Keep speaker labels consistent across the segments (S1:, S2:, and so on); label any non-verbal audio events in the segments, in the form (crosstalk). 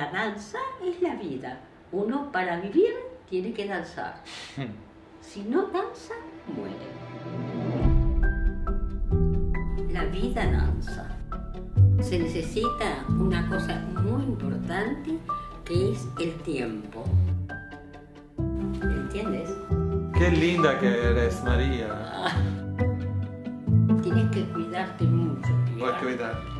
S1: La danza es la vida. Uno para vivir tiene que danzar. (laughs) Si no danza, muere. La vida danza. Se necesita una cosa muy importante que es el tiempo. ¿Entiendes?
S2: Qué linda que eres, María.
S1: Ah. Tienes que cuidarte mucho.
S2: Voy a cuidar.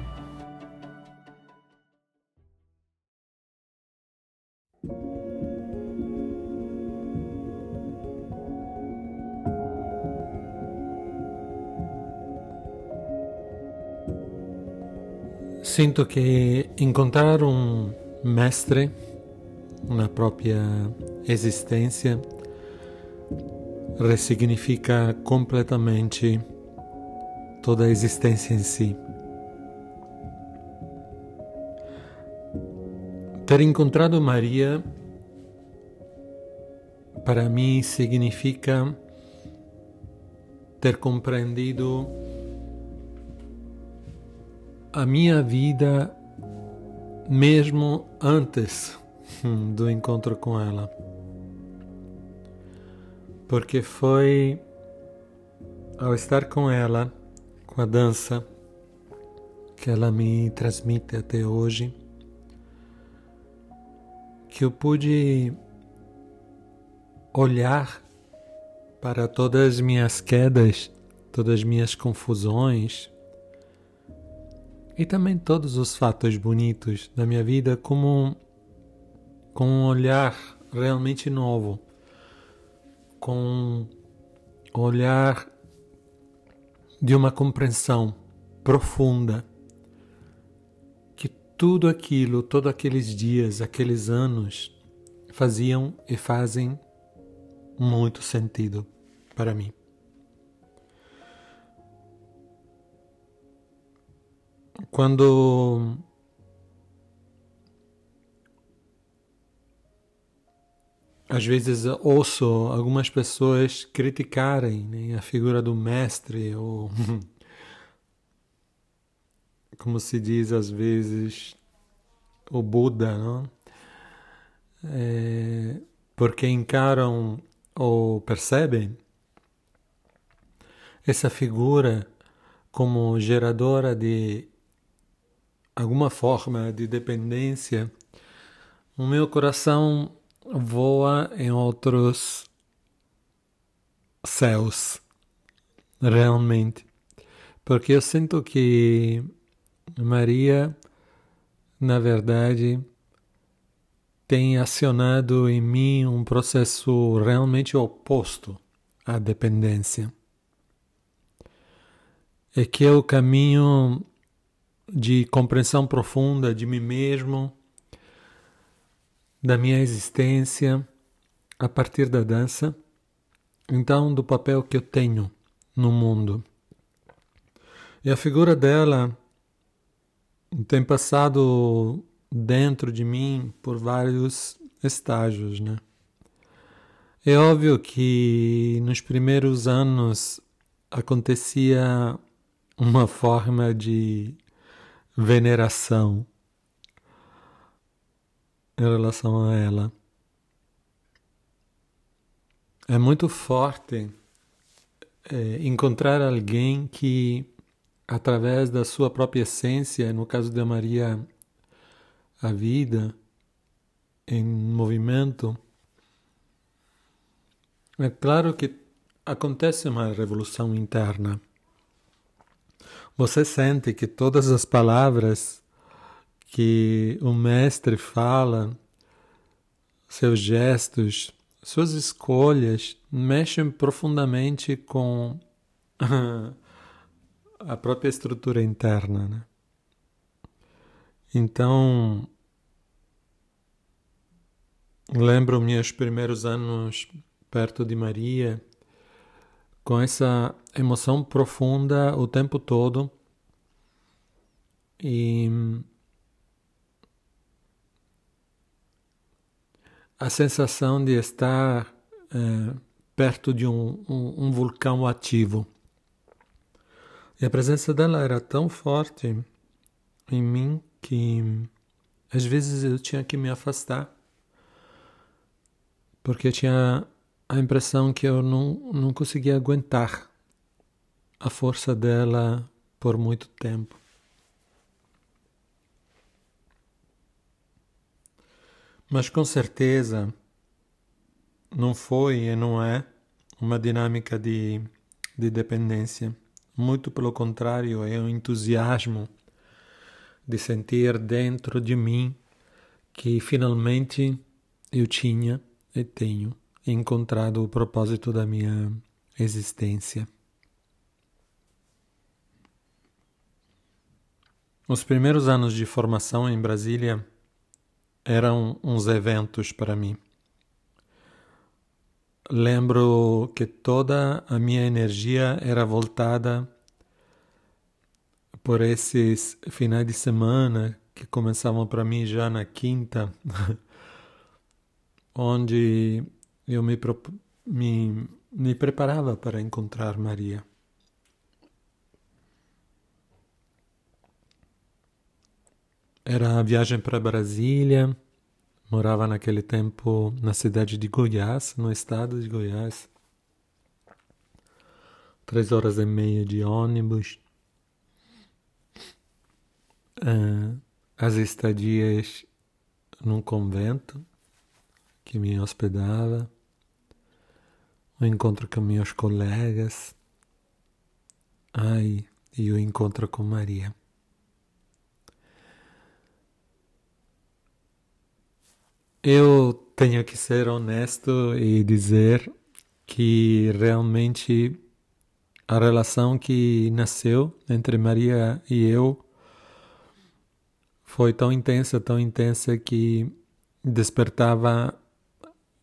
S2: Sinto che incontrare un mestre, una propria esistenza, ressignifica completamente toda a existência em si. Ter encontrado Maria, para mim, significa ter compreendido a minha vida mesmo antes do encontro com ela. Porque foi ao estar com ela, com a dança que ela me transmite até hoje, que eu pude olhar para todas as minhas quedas, todas as minhas confusões e também todos os fatos bonitos da minha vida como com um olhar realmente novo, com um olhar de uma compreensão profunda que tudo aquilo, todos aqueles dias, aqueles anos faziam e fazem muito sentido para mim. Quando às vezes ouço algumas pessoas criticarem né, a figura do mestre ou (laughs) como se diz às vezes o Buda, não? É, porque encaram ou percebem essa figura como geradora de alguma forma de dependência, o meu coração voa em outros céus, realmente. Porque eu sinto que Maria, na verdade, tem acionado em mim um processo realmente oposto à dependência. É que é o caminho de compreensão profunda de mim mesmo, da minha existência a partir da dança, então do papel que eu tenho no mundo. E a figura dela tem passado dentro de mim por vários estágios, né? É óbvio que nos primeiros anos acontecia uma forma de veneração em relação a ela. É muito forte é, encontrar alguém que, através da sua própria essência, no caso da Maria, a vida em movimento, é claro que acontece uma revolução interna. Você sente que todas as palavras que o mestre fala, seus gestos, suas escolhas mexem profundamente com (laughs) a própria estrutura interna. Né? Então, lembro meus primeiros anos perto de Maria com essa emoção profunda o tempo todo. E a sensação de estar é, perto de um, um, um, vulcão ativo. E a presença dela era tão forte em mim que às vezes eu tinha que me afastar, porque eu tinha a impressão que eu não, não conseguia aguentar a força dela por muito tempo. Mas com certeza não foi e não é uma dinâmica de, de dependência. Muito pelo contrário, é um entusiasmo de sentir dentro de mim que finalmente eu tinha e tenho encontrado o propósito da minha existência. Os primeiros anos de formação em Brasília eram uns eventos para mim. Lembro que toda a minha energia era voltada por esses finais de semana que começavam para mim já na quinta, (laughs) onde eu me, me, me preparava para encontrar Maria. Era a viagem para Brasília, morava naquele tempo na cidade de Goiás, no estado de Goiás. Três horas e meia de ônibus. Uh, as estadias num convento que me hospedava, o encontro com meus colegas, ai, e o encontro com Maria. Eu tenho que ser honesto e dizer que realmente a relação que nasceu entre Maria e eu foi tão intensa, tão intensa que despertava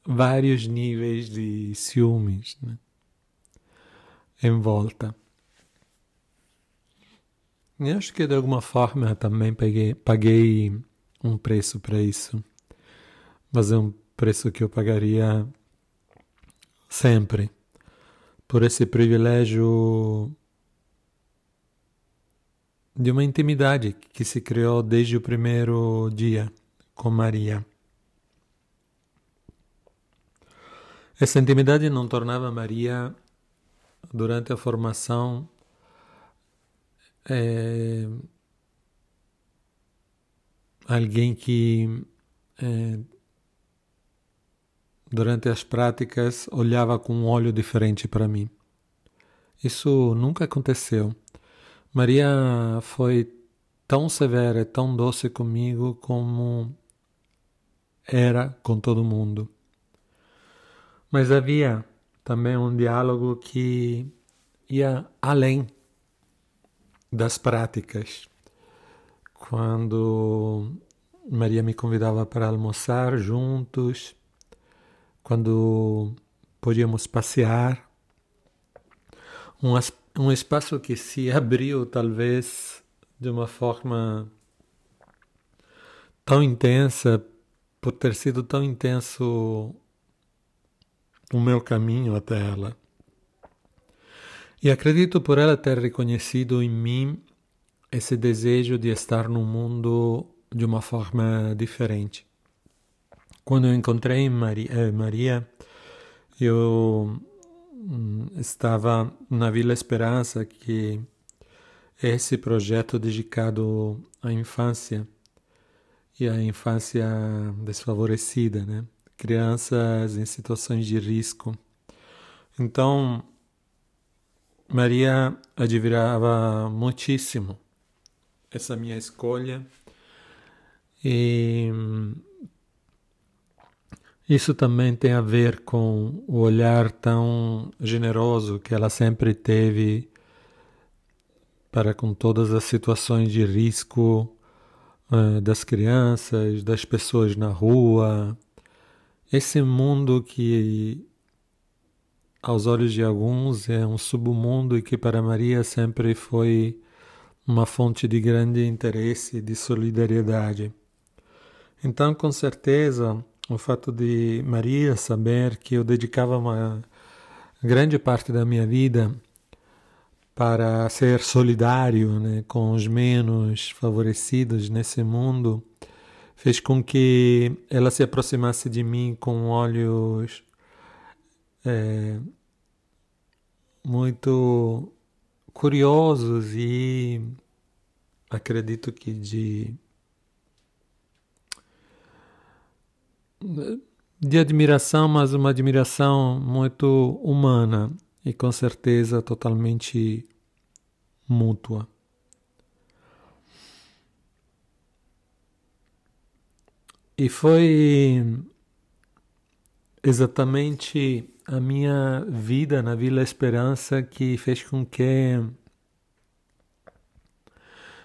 S2: vários níveis de ciúmes né? em volta. E acho que de alguma forma também peguei, paguei um preço para isso mas é um preço que eu pagaria sempre por esse privilégio de uma intimidade que se criou desde o primeiro dia com Maria. Essa intimidade não tornava Maria, durante a formação, é, alguém que é, durante as práticas, olhava com um olho diferente para mim. Isso nunca aconteceu. Maria foi tão severa e tão doce comigo como era com todo mundo. Mas havia também um diálogo que ia além das práticas. Quando Maria me convidava para almoçar juntos, quando podíamos passear. Um, um espaço que se abriu, talvez, de uma forma tão intensa, por ter sido tão intenso o meu caminho até ela. E acredito por ela ter reconhecido em mim esse desejo de estar no mundo de uma forma diferente. Quando eu encontrei Maria, eh, Maria eu hum, estava na Vila Esperança, que é esse projeto dedicado à infância e à infância desfavorecida, né? crianças em situações de risco. Então, Maria admirava muitíssimo essa minha escolha e hum, isso também tem a ver com o olhar tão generoso que ela sempre teve para com todas as situações de risco uh, das crianças, das pessoas na rua. Esse mundo que, aos olhos de alguns, é um submundo e que para Maria sempre foi uma fonte de grande interesse e de solidariedade. Então, com certeza, o fato de Maria saber que eu dedicava uma grande parte da minha vida para ser solidário né, com os menos favorecidos nesse mundo fez com que ela se aproximasse de mim com olhos é, muito curiosos e acredito que de de admiração, mas uma admiração muito humana e com certeza totalmente mútua. E foi exatamente a minha vida na Vila Esperança que fez com que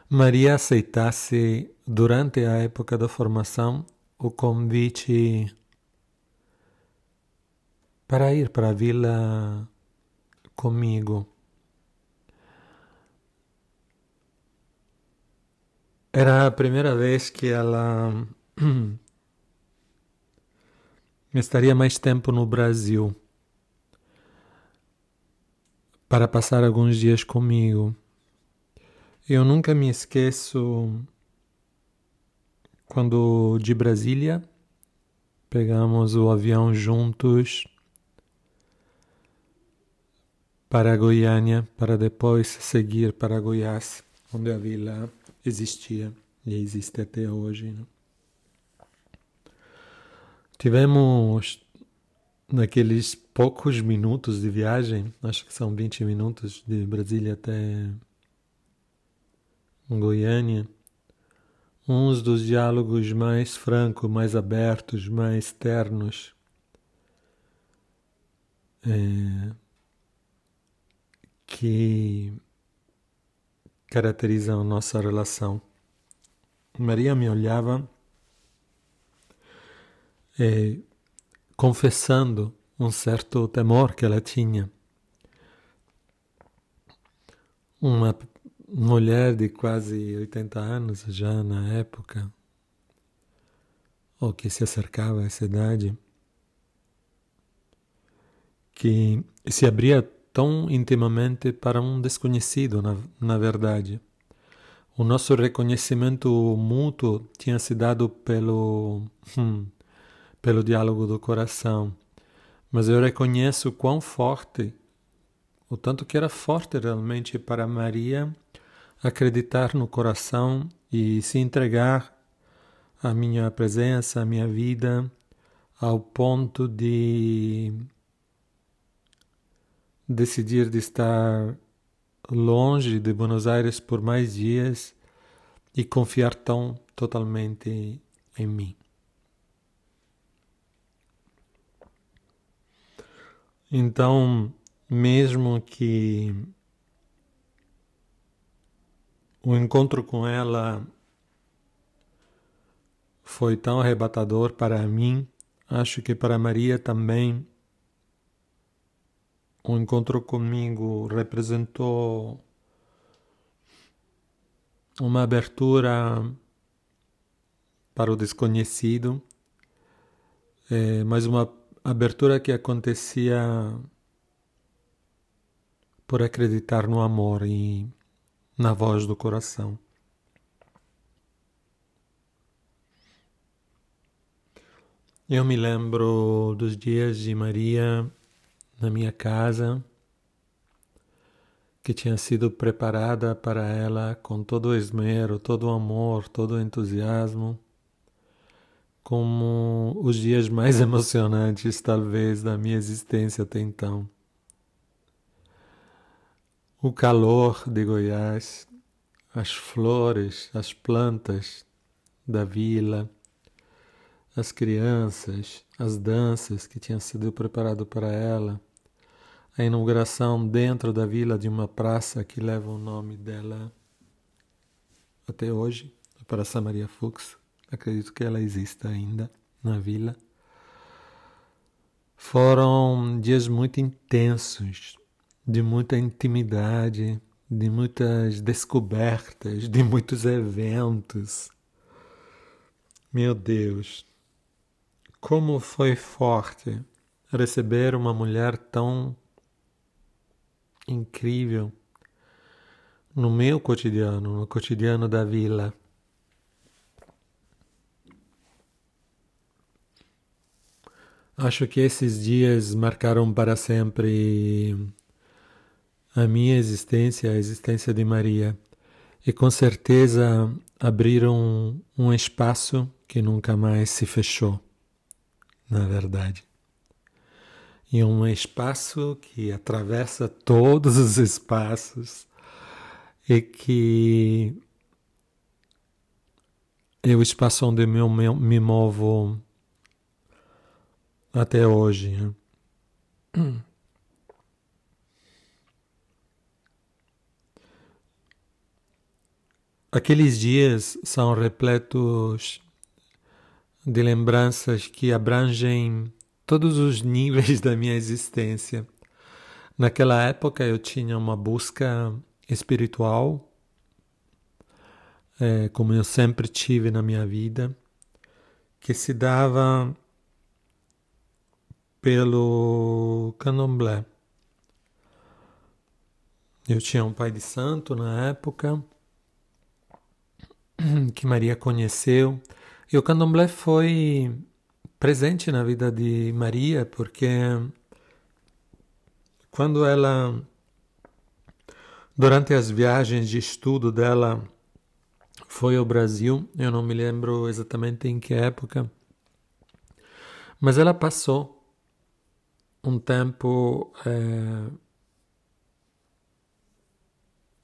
S2: Maria aceitasse, durante a época da formação, o convite para ir para a vila comigo. Era a primeira vez que ela (clears throat) estaria mais tempo no Brasil para passar alguns dias comigo. Eu nunca me esqueço quando de Brasília pegamos o avião juntos para Goiânia para depois seguir para Goiás, onde a vila existia e existe até hoje. Né? Tivemos naqueles poucos minutos de viagem, acho que são 20 minutos de Brasília até Goiânia, uns dos diálogos mais francos, mais abertos, mais ternos. É, que caracterizam a nossa relação. Maria me olhava é, confessando um certo temor que ela tinha. Uma mulher de quase 80 anos, já na época, ou que se acercava a essa idade, que se abria tão intimamente para um desconhecido, na, na verdade. O nosso reconhecimento mútuo tinha se dado pelo, hum, pelo diálogo do coração, mas eu reconheço quão forte, o tanto que era forte realmente para Maria acreditar no coração e se entregar à minha presença, à minha vida, ao ponto de decidir de estar longe de Buenos Aires por mais dias e confiar tão totalmente em mim. Então, mesmo que o encontro com ela foi tão arrebatador para mim, acho que para Maria também. O encontro comigo representou uma abertura para o desconhecido, é, mas uma abertura que acontecia por acreditar no amor e na voz do coração. Eu me lembro dos dias de Maria na minha casa, que tinha sido preparada para ela com todo o esmero, todo o amor, todo o entusiasmo, como os dias mais (laughs) emocionantes, talvez, da minha existência até então o calor de Goiás, as flores, as plantas da vila, as crianças, as danças que tinham sido preparado para ela, a inauguração dentro da vila de uma praça que leva o nome dela até hoje, a Praça Maria Fux. Acredito que ela exista ainda na vila. Foram dias muito intensos, de muita intimidade, de muitas descobertas, de muitos eventos. Meu Deus, como foi forte receber uma mulher tão incrível no meu cotidiano, no cotidiano da vila. Acho que esses dias marcaram para sempre a minha existência, a existência de Maria, e com certeza abriram um espaço que nunca mais se fechou, na verdade. E um espaço que atravessa todos os espaços e que é o espaço onde eu me movo até hoje. Né? (clears throat) Aqueles dias são repletos de lembranças que abrangem todos os (laughs) níveis da minha existência. Naquela época eu tinha uma busca espiritual, é, como eu sempre tive na minha vida, que se dava pelo candomblé. Eu tinha um pai de santo na época (clears throat) que Maria conheceu. E o candomblé foi presente na vida de Maria, porque quando ela, durante as viagens de estudo dela, foi ao Brasil, eu não me lembro exatamente em que época, mas ela passou um tempo é,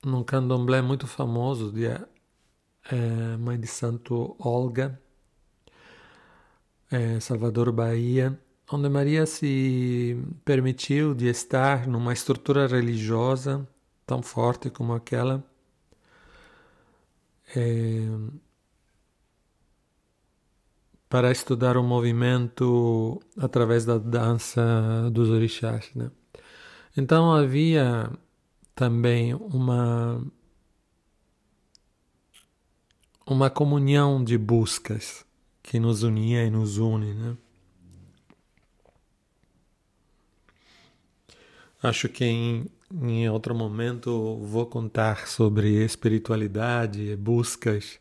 S2: num candomblé muito famoso de é, mãe de santo Olga, é, Salvador, Bahia, onde Maria se permitiu de estar numa estrutura religiosa tão forte como aquela. É, para estudar o movimento através da dança dos orixás. Né? Então havia também uma uma comunhão de buscas que nos unia e nos une, né? Acho que em, em outro momento vou contar sobre espiritualidade e buscas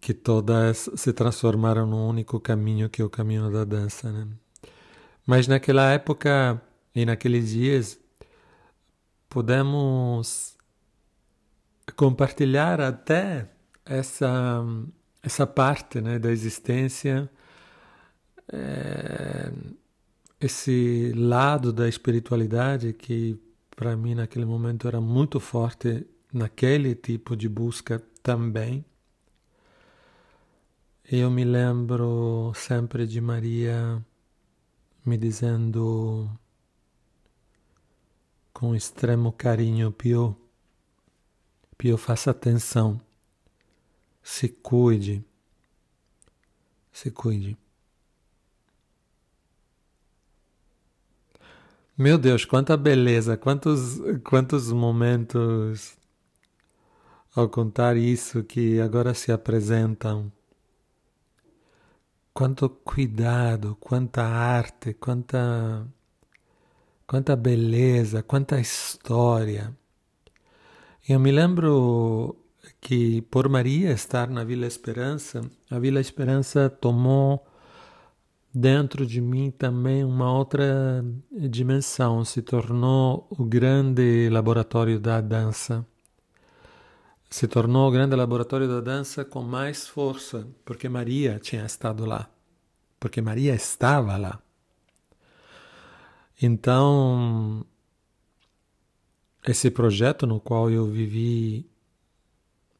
S2: que todas se transformaram num único caminho que é o caminho da dança, né? Mas naquela época e naqueles dias podemos compartilhar até essa essa parte né, da existência, é, esse lado da espiritualidade que para mim naquele momento era muito forte naquele tipo de busca também. Eu me lembro sempre de Maria me dizendo com extremo carinho, Pio, Pio, faça atenção. Se cuide. Se cuide. Meu Deus, quanta beleza, quantos, quantos momentos ao contar isso que agora se apresentam. Quanto cuidado, quanta arte, quanta, quanta beleza, quanta história. Eu me lembro que por Maria estar na Vila Esperança, a Vila Esperança tomou dentro de mim também uma outra dimensão, se tornou o grande laboratório da dança. Se tornou o grande laboratório da dança com mais força, porque Maria tinha estado lá, porque Maria estava lá. Então, esse projeto no qual eu vivi,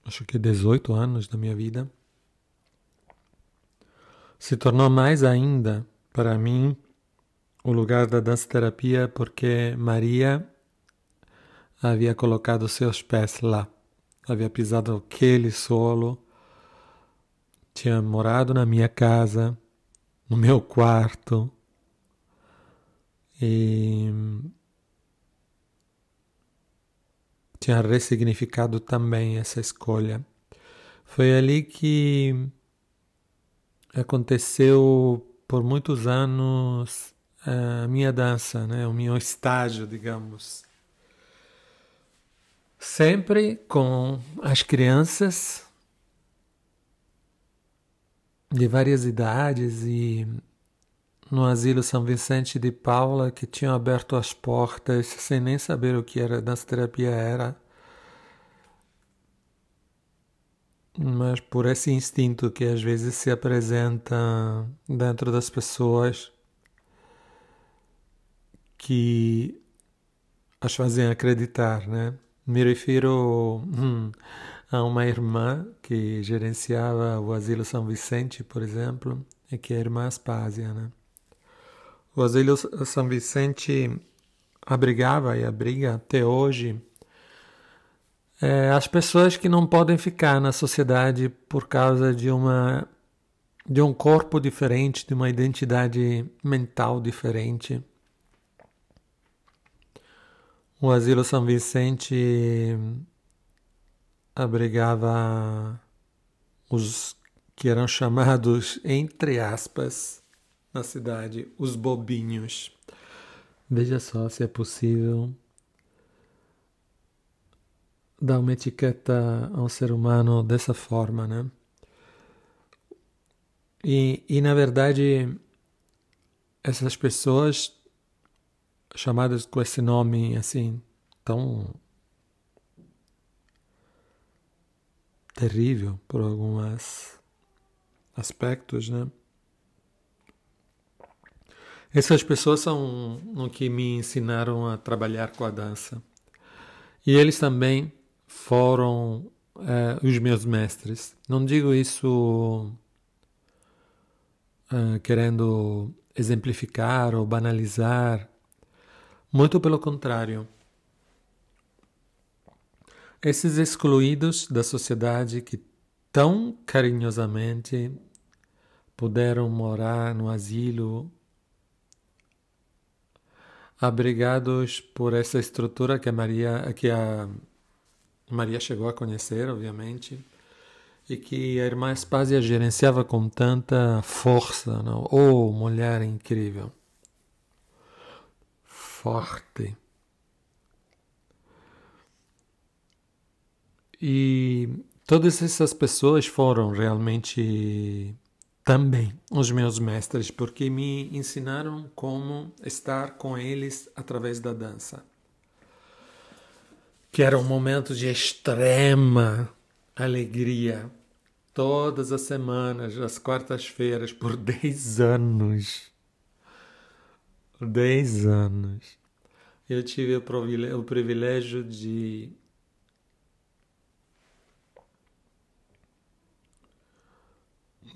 S2: acho que 18 anos da minha vida, se tornou mais ainda para mim o lugar da dança terapia porque Maria havia colocado seus pés lá, havia pisado aquele solo, tinha morado na minha casa, no meu quarto e tinha ressignificado também essa escolha. Foi ali que aconteceu por muitos anos a minha dança, né? o meu estágio, digamos. Sempre com as crianças de várias idades e no asilo São Vicente de Paula que tinham aberto as portas sem nem saber o que era dança terapia era. Mas por esse instinto que às vezes se apresenta dentro das pessoas que as fazem acreditar, né? Me refiro hum, a uma irmã que gerenciava o asilo São Vicente, por exemplo, e que é a irmã Aspásia, né? O Asilo São Vicente abrigava e abriga até hoje é, as pessoas que não podem ficar na sociedade por causa de uma de um corpo diferente, de uma identidade mental diferente. O Asilo São Vicente abrigava os que eram chamados, entre aspas, na cidade, os bobinhos. Veja só se é possível dar uma etiqueta ao ser humano dessa forma, né? E, e na verdade, essas pessoas chamadas com esse nome assim tão terrível por alguns aspectos, né? Essas pessoas são o que me ensinaram a trabalhar com a dança. E eles também foram é, os meus mestres. Não digo isso é, querendo exemplificar ou banalizar, muito pelo contrário. Esses excluídos da sociedade que tão carinhosamente puderam morar no asilo abrigados por essa estrutura que a Maria, que a Maria chegou a conhecer, obviamente, e que a irmã Espásia gerenciava com tanta força, não? Oh, mulher incrível, forte. E todas essas pessoas foram realmente também os meus mestres, porque me ensinaram como estar com eles através da dança. Que era um momento de extrema alegria. Todas as semanas, às quartas-feiras, por (laughs) 10 anos. 10 anos. Eu tive o privilégio de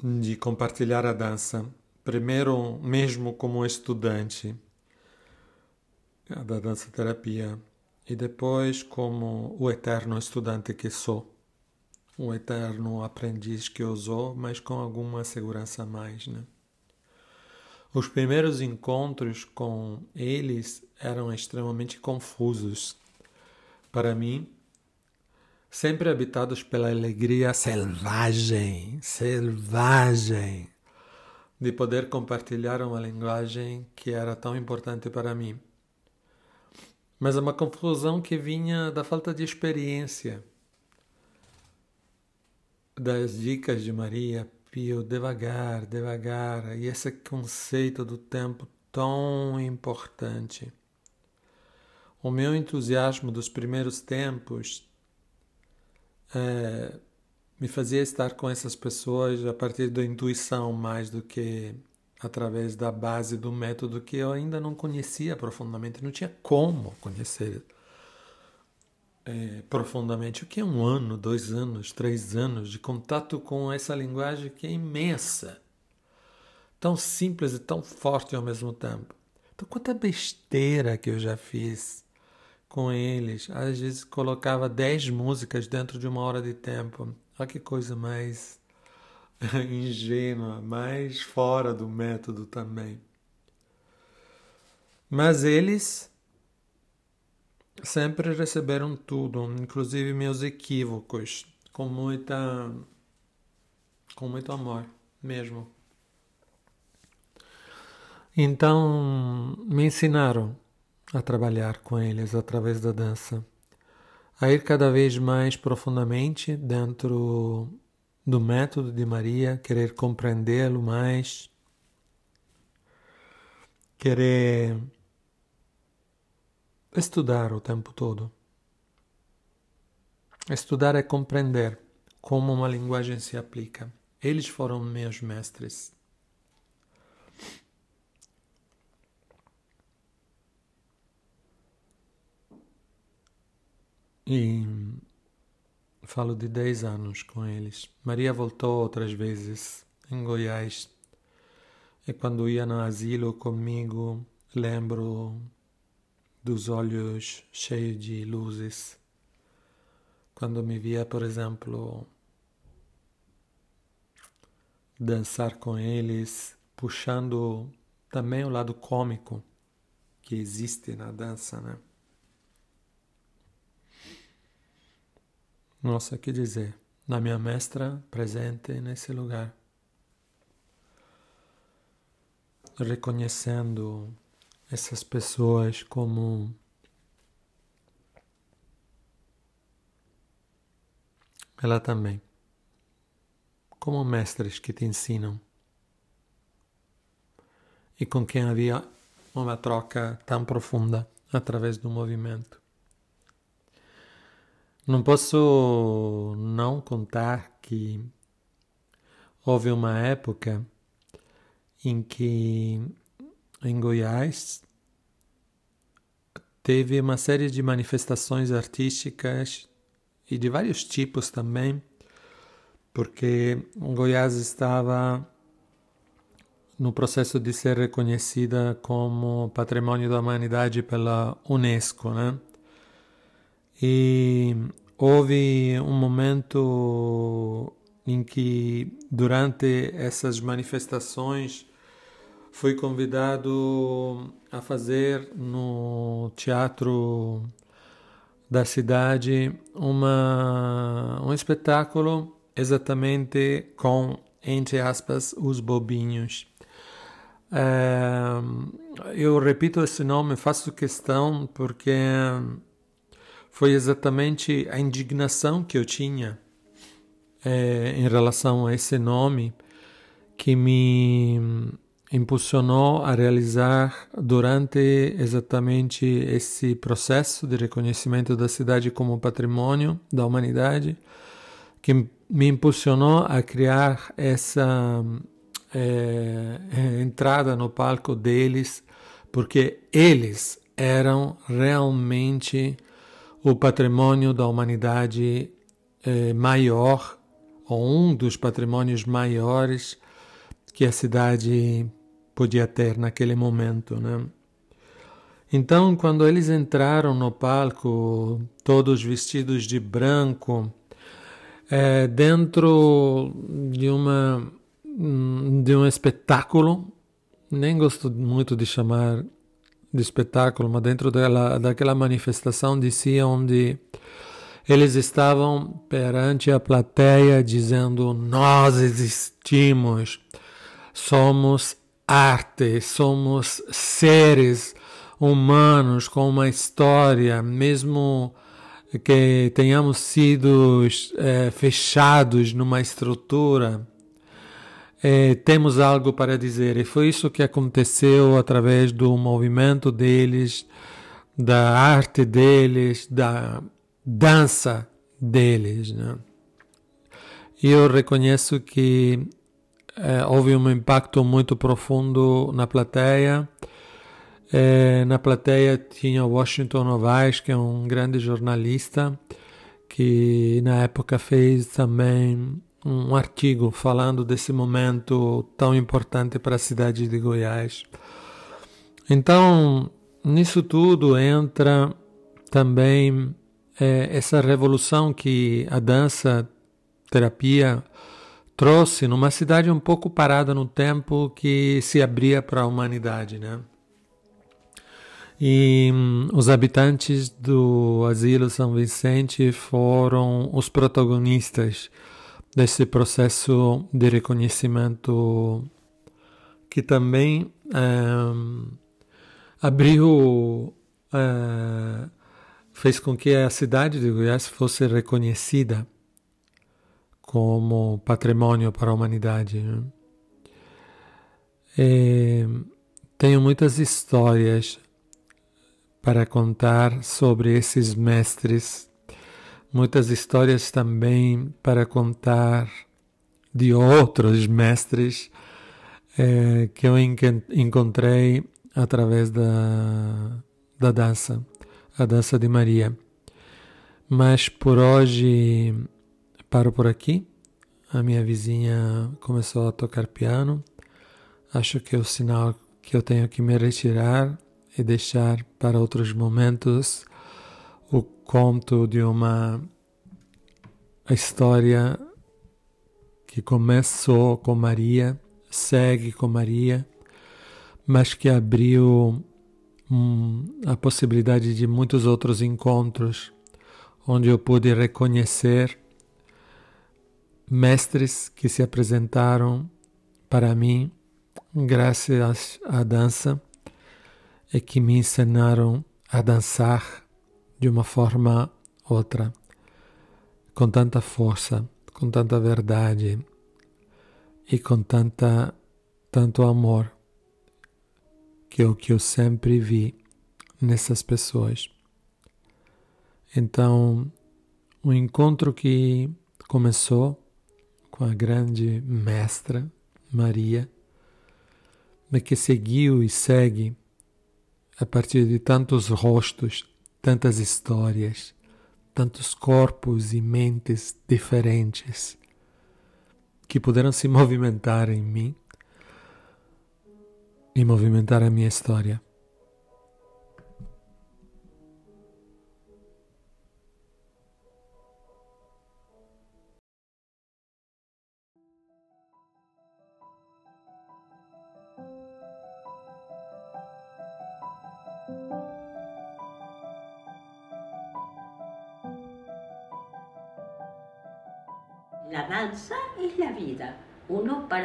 S2: de compartilhar a dança, primeiro mesmo como estudante da dança terapia e depois como o eterno estudante que sou, o eterno aprendiz que eu sou, mas com alguma segurança a mais, né? Os primeiros encontros com eles eram extremamente confusos. Para mim, sempre habitados pela alegria selvagem, selvagem, de poder compartilhar uma linguagem que era tão importante para mim. Mas é uma confusão que vinha da falta de experiência, das dicas de Maria Pio, devagar, devagar, e esse conceito do tempo tão importante. O meu entusiasmo dos primeiros tempos é, me fazia estar com essas pessoas a partir da intuição mais do que através da base do método que eu ainda não conhecia profundamente, não tinha como conhecer é, profundamente. O que é um ano, dois anos, três anos de contato com essa linguagem que é imensa, tão simples e tão forte ao mesmo tempo. Então, quanta besteira que eu já fiz com eles. Às vezes colocava dez músicas dentro de uma hora de tempo. Olha que coisa mais (laughs) ingênua, mais fora do método também. Mas eles sempre receberam tudo, inclusive meus equívocos, com muita com muito amor mesmo. Então me ensinaram a trabalhar com eles através da dança, a ir cada vez mais profundamente dentro do método de Maria, querer compreendê-lo mais. querer estudar o tempo todo. Estudar é compreender como uma linguagem se aplica. Eles foram meus mestres. E falo de 10 anos com eles. Maria voltou outras vezes em Goiás. E quando ia no asilo comigo, lembro dos olhos cheios de luzes. Quando me via, por exemplo, dançar com eles, puxando também o lado cômico que existe na dança, né? Nossa, que dizer, na minha mestra presente nesse lugar, reconhecendo essas pessoas como ela também, como mestres que te ensinam e com quem havia uma troca tão profunda através do movimento. Não posso não contar que houve uma época em que em Goiás teve uma série de manifestações artísticas e de vários tipos também, porque Goiás estava no processo de ser reconhecida como Patrimônio da Humanidade pela Unesco, né? E houve um momento em que, durante essas manifestações, fui convidado a fazer no teatro da cidade uma, um espetáculo exatamente com, entre aspas, os bobinhos. É, eu repito esse nome, faço questão porque foi exatamente a indignação que eu tinha é, em relação a esse nome que me impulsionou a realizar durante exatamente esse processo de reconhecimento da cidade como patrimônio da humanidade, que me impulsionou a criar essa é, entrada no palco deles, porque eles eram realmente o patrimônio da humanidade é, maior, ou um dos patrimônios maiores que a cidade podia ter naquele momento, né? Então, quando eles entraram no palco, todos vestidos de branco, é, dentro de uma de um espetáculo, nem gosto muito de chamar de espetáculo, mas dentro dela, daquela manifestação dizia onde eles estavam perante a plateia dizendo: Nós existimos, somos arte, somos seres humanos com uma história, mesmo que tenhamos sido é, fechados numa estrutura é, temos algo para dizer. E foi isso que aconteceu através do movimento deles, da arte deles, da dança deles. Né? Eu reconheço que é, houve um impacto muito profundo na plateia. É, na plateia tinha Washington Novaes, que é um grande jornalista, que na época fez também um artigo falando desse momento tão importante para a cidade de Goiás. Então, nisso tudo entra também é, essa revolução que a dança terapia trouxe numa cidade um pouco parada no tempo que se abria para a humanidade, né? E hum, os habitantes do Asilo São Vicente foram os protagonistas desse processo de reconhecimento que também é, abriu, é, fez com que a cidade de Goiás fosse reconhecida como patrimônio para a humanidade. Né? E tenho muitas histórias para contar sobre esses mestres, muitas histórias também para contar de outros mestres é, que eu encontrei através da, da dança, a dança de Maria. Mas por hoje paro por aqui. A minha vizinha começou a tocar piano. Acho que é o sinal que eu tenho que me retirar e deixar para outros momentos conto de uma história que começou com Maria, segue com Maria, mas que abriu hum, a possibilidade de muitos outros encontros, onde eu pude reconhecer mestres que se apresentaram para mim graças à dança e que me ensinaram a dançar de uma forma outra, com tanta força com tanta verdade e com tanta, tanto amor que é o que eu sempre vi nessas pessoas. Então, o encontro que começou com a grande mestra Maria, mas que seguiu e segue a partir de tantos rostos, tantas histórias, tantos corpos e mentes diferentes que puderam se (laughs) movimentar em mim e movimentar a minha história.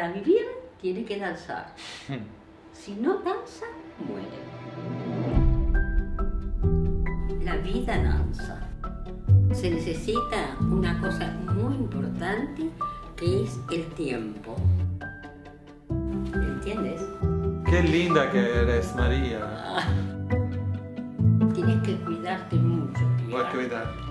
S1: Para vivir tiene que danzar. Si no danza, muere. La vida danza. Se necesita una cosa muy importante que es el tiempo. ¿Entiendes?
S2: Qué linda que eres, María.
S1: Tienes que cuidarte mucho.
S2: Voy a cuidar.